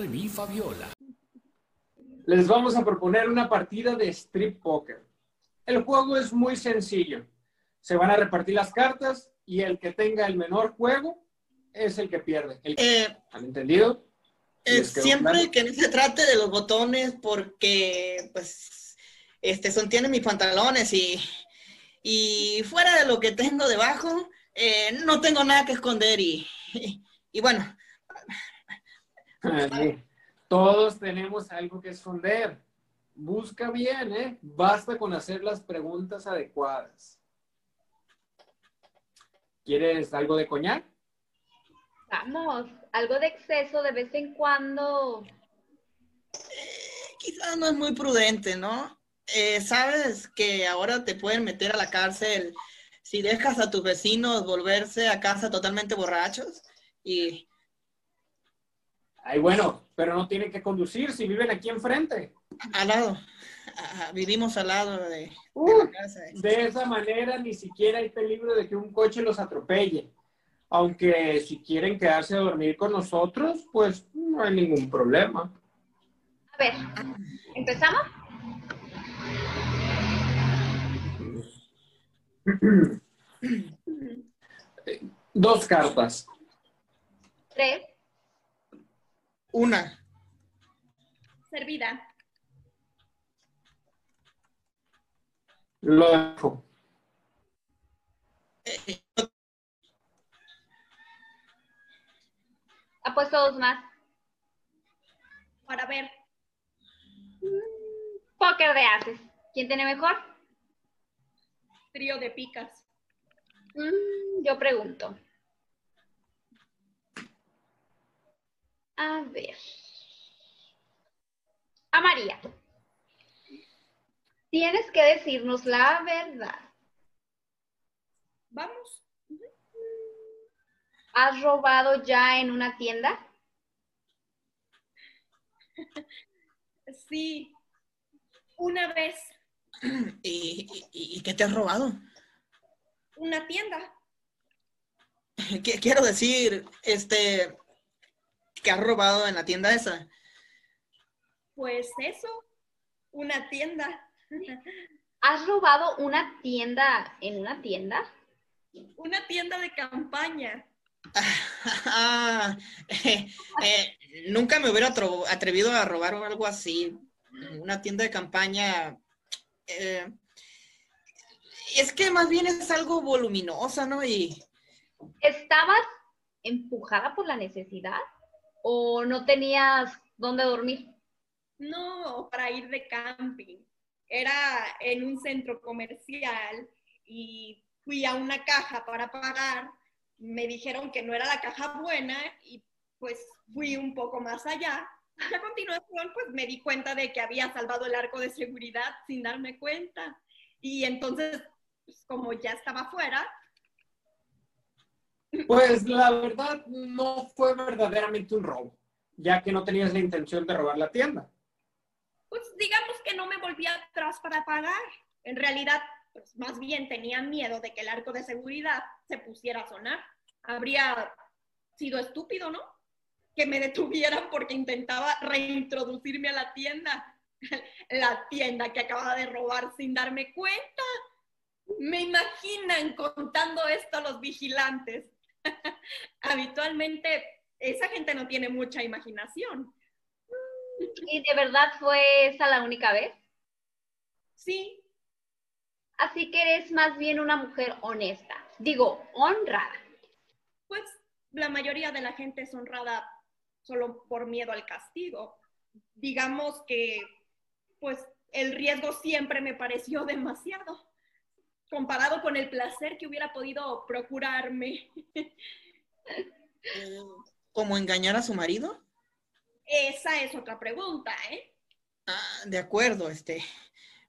re, mi, Fabiola. Les vamos a proponer una partida de strip poker. El juego es muy sencillo. Se van a repartir las cartas y el que tenga el menor juego es el que pierde. El- Eh, ¿Han entendido? eh, ¿Les quedó siempre claro? que no se trate de los botones porque, pues, este, sostienen mis pantalones y, y fuera de lo que tengo debajo, eh, no tengo nada que esconder y, y, bueno, Sí. Todos tenemos algo que esconder. Busca bien, ¿eh? Basta con hacer las preguntas adecuadas. ¿Quieres algo de coñac? Vamos, algo de exceso de vez en cuando. quizás no es muy prudente, ¿no? Eh, Sabes que ahora te pueden meter a la cárcel si dejas a tus vecinos volverse a casa totalmente borrachos y Ay, bueno, pero no tienen que conducir si viven aquí enfrente. al lado, vivimos al lado de, de Uh, la casa. de esa manera ni siquiera hay peligro de que un coche los atropelle. Aunque si quieren quedarse a dormir con nosotros, pues no hay ningún problema. A ver, ¿empezamos? Dos cartas. Tres, Una, Servida. Lo dejo. apuesto dos más. Para ver. Póker de haces. ¿Quién tiene mejor? Trío de picas. Mm, yo pregunto. A ver. A María. Tienes que decirnos la verdad. Vamos. ¿Has robado ya en una tienda? Sí. Una vez. ¿Y, y, y qué te has robado? Una tienda. Qu- Quiero decir, este, que has robado en la tienda esa. Pues eso. Una tienda. ¿Has robado una tienda en una tienda? Una tienda de campaña. Ah, eh, eh, nunca me hubiera atrevido a robar algo así. Una tienda de campaña. eh, es que más bien es algo voluminosa, ¿no? Y ¿Estabas empujada por la necesidad o no tenías dónde dormir? No, para ir de camping. Era en un centro comercial y fui a una caja para pagar. Me dijeron que no era la caja buena y pues fui un poco más allá. A continuación, pues me di cuenta de que había salvado el arco de seguridad sin darme cuenta. Y entonces, pues, como ya estaba fuera, Pues la verdad no fue verdaderamente un robo, ya que no tenías la intención de robar la tienda. pues digamos que no me volví atrás para pagar. En realidad, pues más bien tenía miedo de que el arco de seguridad se pusiera a sonar. Habría sido estúpido, ¿no? Que me detuvieran porque intentaba reintroducirme a la tienda. La tienda que acababa de robar sin darme cuenta. Me imaginan contando esto a los vigilantes. Habitualmente esa gente no tiene mucha imaginación. ¿Y de verdad fue esa la única vez? Sí, Así que eres más bien una mujer honesta. Digo, honrada. pues la mayoría de la gente es honrada solo por miedo al castigo. Digamos que, pues, el riesgo siempre me pareció demasiado, comparado con el placer que hubiera podido procurarme. ¿Cómo engañar a su marido? Esa es otra pregunta, ¿eh? Ah, de acuerdo, este.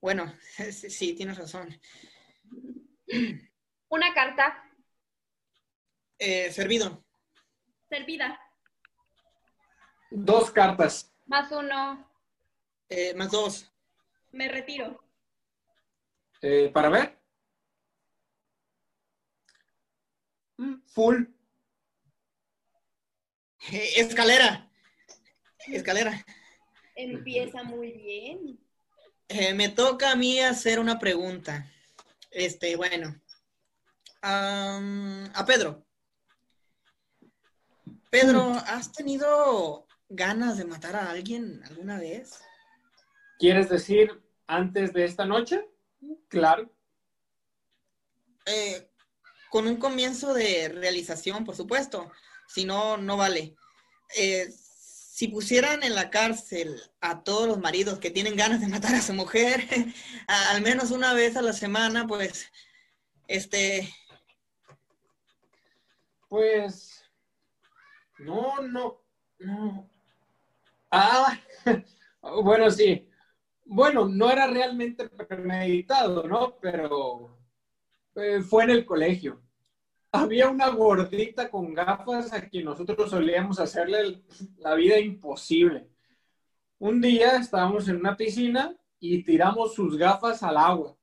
Bueno, sí, sí, tienes razón. Una carta. Eh, servido. Servida. Dos cartas. Más uno. Eh, más dos. Me retiro. Eh, Para ver. Mm, Full. Eh, escalera. Escalera. Empieza muy bien. Eh, me toca a mí hacer una pregunta. Este, bueno. A Pedro. Pedro, ¿has tenido ganas de matar a alguien alguna vez? ¿Quieres decir antes de esta noche? Claro. Eh, con un comienzo de realización, por supuesto. Si no, no vale. Eh, si pusieran en la cárcel a todos los maridos que tienen ganas de matar a su mujer, al menos una vez a la semana, pues, este, Pues. No, no. No. Ah, bueno, sí. Bueno, no era realmente premeditado, ¿no? Pero eh, fue en el colegio. Había una gordita con gafas a quien nosotros solíamos hacerle la vida imposible. Un día estábamos en una piscina y tiramos sus gafas al agua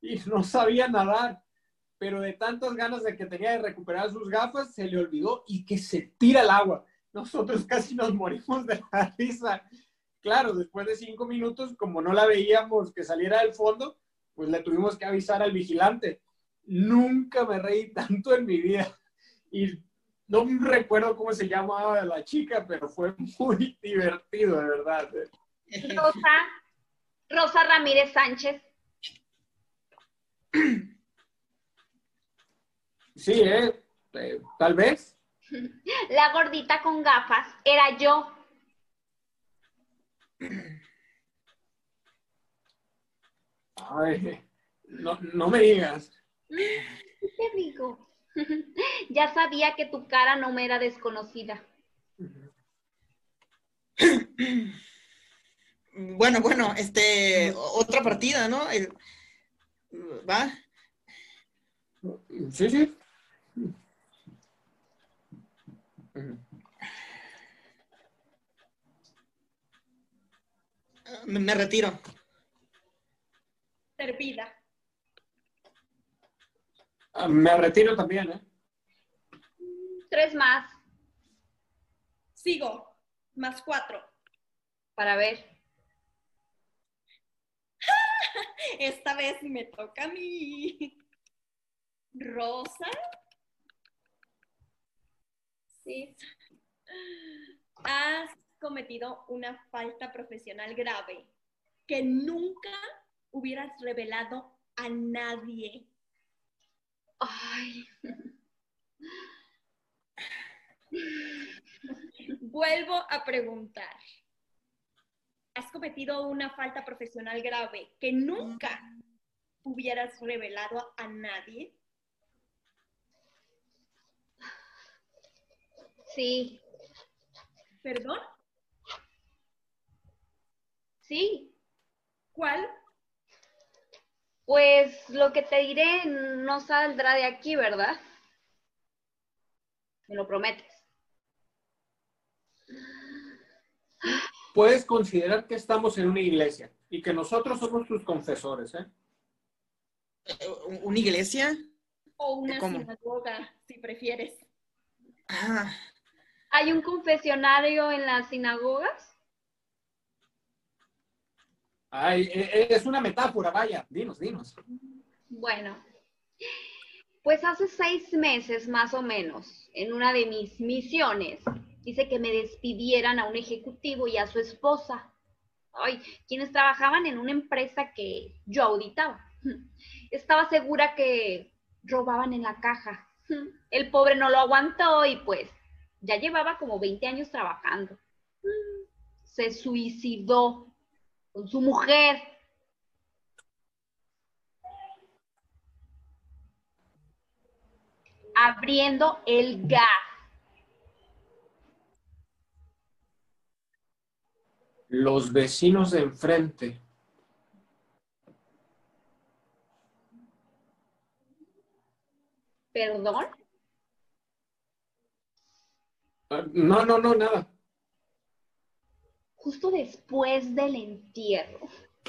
y no sabía nadar pero de tantas ganas de que tenía de recuperar sus gafas, se le olvidó y que se tira al agua. Nosotros casi nos morimos de la risa. Claro, después de cinco minutos, como no la veíamos que saliera del fondo, pues le tuvimos que avisar al vigilante. Nunca me reí tanto en mi vida. Y no recuerdo cómo se llamaba la chica, pero fue muy divertido, de verdad. Rosa, Rosa Ramírez Sánchez. Sí, ¿eh? Eh, tal vez. La gordita con gafas era yo. Ay, no, no me digas. ¿Qué te digo? ya sabía que tu cara no me era desconocida. bueno, bueno, este, otra partida, ¿no? El- ¿Va? Sí, sí. Me, me retiro. Servida. Ah, Me retiro también, ¿eh? Tres más Sigo. Más cuatro. para ver. Esta vez me toca a mí. Rosa. Sí. Has cometido una falta profesional grave que nunca hubieras revelado a nadie. Ay, Vuelvo a preguntar. Has cometido una falta profesional grave que nunca hubieras revelado a nadie. sí, ¿Perdón? sí. ¿Cuál? Pues lo que te diré no saldrá de aquí, ¿verdad? Me lo prometes. Puedes considerar que estamos en una iglesia y que nosotros somos tus confesores, ¿eh? ¿Una iglesia? O una ¿Cómo? sinagoga, si prefieres. Ah, ¿Hay un confesionario en las sinagogas? Ay, e- e- es una metáfora, vaya. Dinos, dinos. Bueno, pues hace seis meses más o menos, en una de mis misiones, dice que me despidieran a un ejecutivo y a su esposa, quienes trabajaban en una empresa que yo auditaba. Estaba segura que robaban en la caja. El pobre no lo aguantó y pues ya llevaba como 20 años trabajando. Se suicidó con su mujer. abriendo el gas. Los vecinos de enfrente. ¿Perdón? Ah, No, no, no, nada. Justo después del entierro,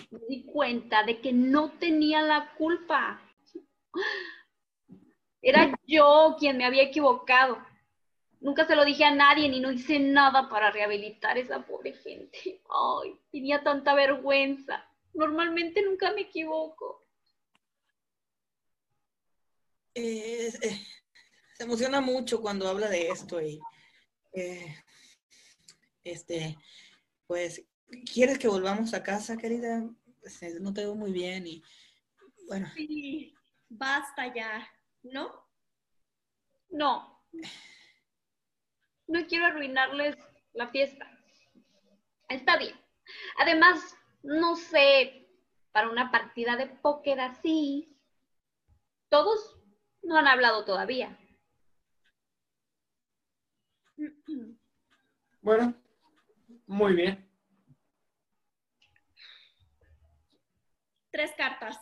me di cuenta de que no tenía la culpa. Era yo quien me había equivocado. Nunca se lo dije a nadie ni no hice nada para rehabilitar a esa pobre gente. Ay, tenía tanta vergüenza. Normalmente nunca me equivoco. Eh, eh, se emociona mucho cuando habla de esto y eh, este, pues, ¿quieres que volvamos a casa, querida? Pues, eh, no te veo muy bien y bueno. Sí, basta ya, ¿no? No. No quiero arruinarles la fiesta. Está bien. Además, no sé, para una partida de póker así, todos no han hablado todavía. Bueno, muy bien. Tres cartas.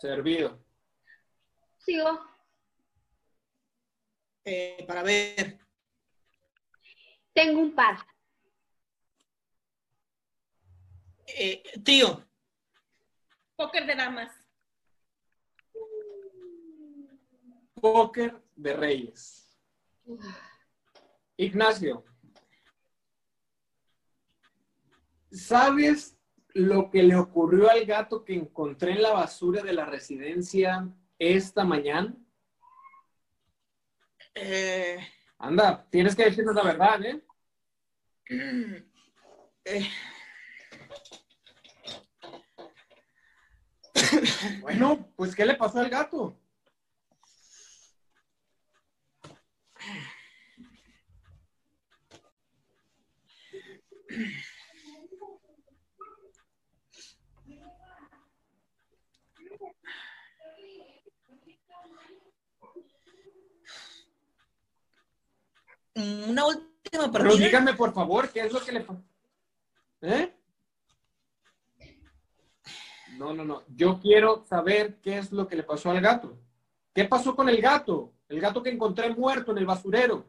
Servido. Sigo. Eh, para ver. Tengo un par. Eh, tío, Póker de damas. Póker de Reyes. Ignacio, ¿sabes lo que le ocurrió al gato que encontré en la basura de la residencia esta mañana? eh, Anda, tienes que decirnos la verdad, ¿eh? eh, Bueno, pues ¿qué le pasó al gato? Una última Pero partida. díganme, por favor, ¿qué es lo que le pasó? ¿Eh? No, no, no. Yo quiero saber qué es lo que le pasó al gato. ¿Qué pasó con el gato? El gato que encontré muerto en el basurero.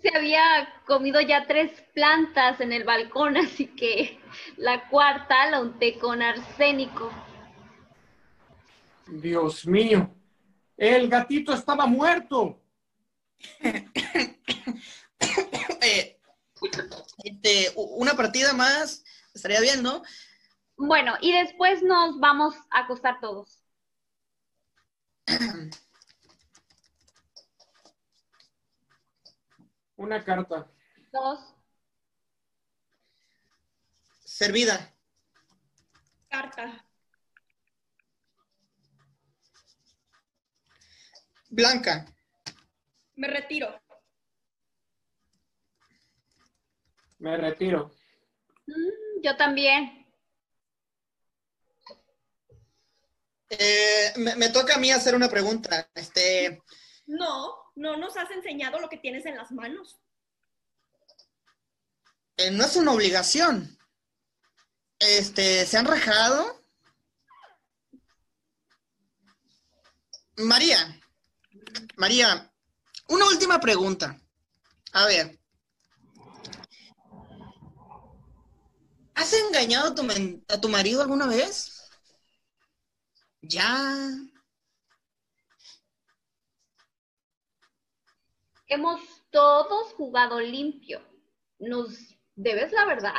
Se había comido ya tres plantas en el balcón, así que la cuarta la unté con arsénico. Dios mío. El gatito estaba muerto. Eh, este, una partida más estaría bien, ¿no? Bueno, y después nos vamos a acostar todos. Una carta. Dos. Servida. Carta. Blanca. Me retiro. Me retiro. Mm, yo también. Eh, me, me toca a mí hacer una pregunta. Este, No, no nos has enseñado lo que tienes en las manos. eh, no es una obligación. Este, ¿se han rajado? María, María, una última pregunta. A ver. ¿Has engañado a tu, a tu marido alguna vez? Ya. Hemos todos jugado limpio. ¿Nos debes la verdad?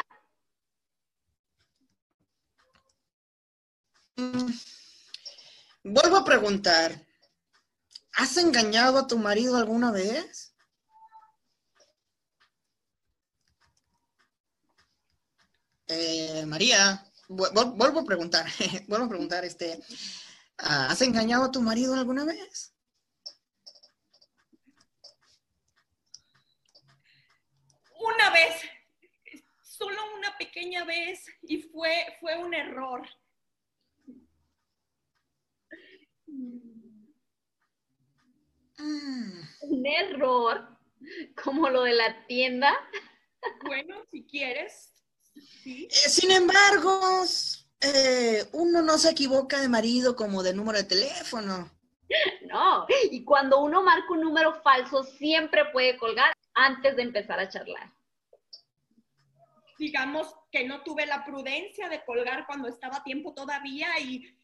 Mm. Vuelvo a preguntar. ¿Has engañado a tu marido alguna vez? Eh, María, vu- vu- vuelvo a preguntar, vuelvo a preguntar, este, ¿has engañado a tu marido alguna vez? Una vez, solo una pequeña vez, y fue, fue un error. Mm, Un error, como lo de la tienda. Bueno, si quieres. Sí. eh, sin embargo, eh, uno no se equivoca de marido como de número de teléfono. No, y cuando uno marca un número falso, siempre puede colgar antes de empezar a charlar. Digamos que no tuve la prudencia de colgar cuando estaba a tiempo todavía y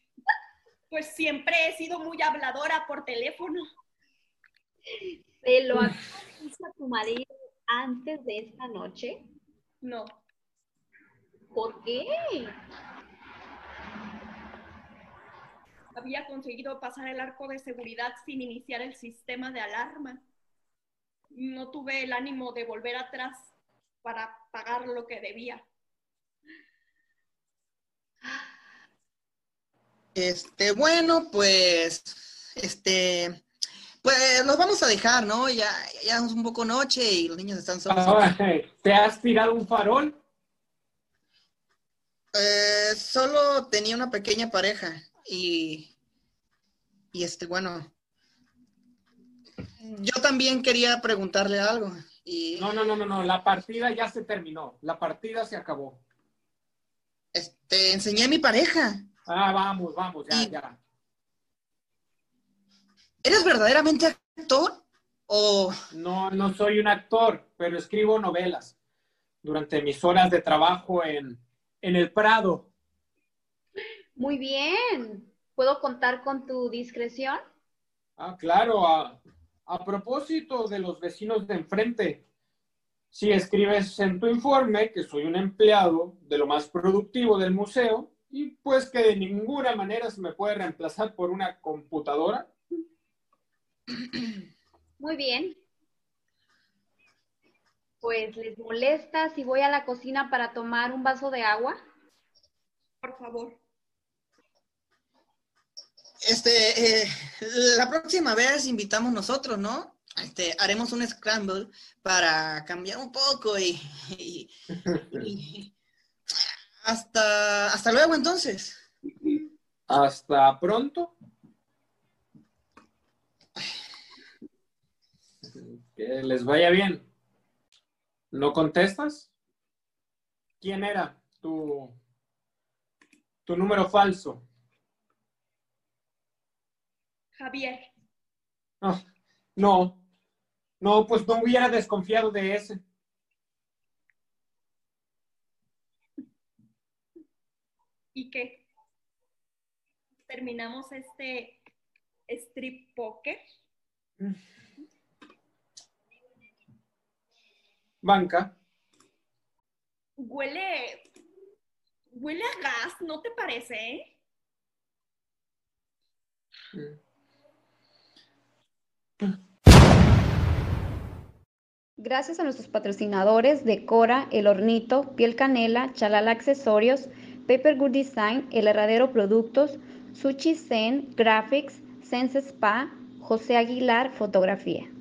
Pues siempre he sido muy habladora por teléfono. ¿Se lo has dicho a tu marido antes de esta noche? No, ¿Por qué? había conseguido pasar el arco de seguridad sin iniciar el sistema de alarma. No tuve el ánimo de volver atrás para pagar lo que debía. Este, bueno, pues, este, pues los vamos a dejar, ¿no? Ya, ya es un poco noche y los niños están solos. Ahora, ¿Te has tirado un farol? Eh, solo tenía una pequeña pareja y, y este, bueno, yo también quería preguntarle algo y No, no, no, no, no. La partida ya se terminó. La partida se acabó. este, enseñé a mi pareja. Ah, vamos, vamos, ya, Y- ya. ¿Eres verdaderamente actor? ¿O No, no soy un actor, pero escribo novelas durante mis horas de trabajo en, en el Prado. Muy bien. ¿Puedo contar con tu discreción? Ah, claro, a, a propósito de los vecinos de enfrente, si escribes en tu informe que soy un empleado de lo más productivo del museo y pues que de ninguna manera se me puede reemplazar por una computadora, Muy bien. Pues les molesta si voy a la cocina para tomar un vaso de agua. Por favor. Este, eh, la próxima vez invitamos nosotros, ¿no? Este, haremos un scramble para cambiar un poco y, y- hasta, hasta luego entonces. hasta pronto. Que les vaya bien. ¿No contestas? ¿Quién era tu, tu número falso? Javier, Ah, no, no, pues no hubiera desconfiado de ese. ¿y qué? ¿Terminamos este strip poker? Banca. Huele. Huele a gas, ¿no te parece? eh? Gracias a nuestros patrocinadores Decora, El Hornito, Piel Canela, Chalala Accesorios, Paper Good Design, El Herradero Productos, Sushi Zen, Graphics, Sense Spa, José Aguilar Fotografía.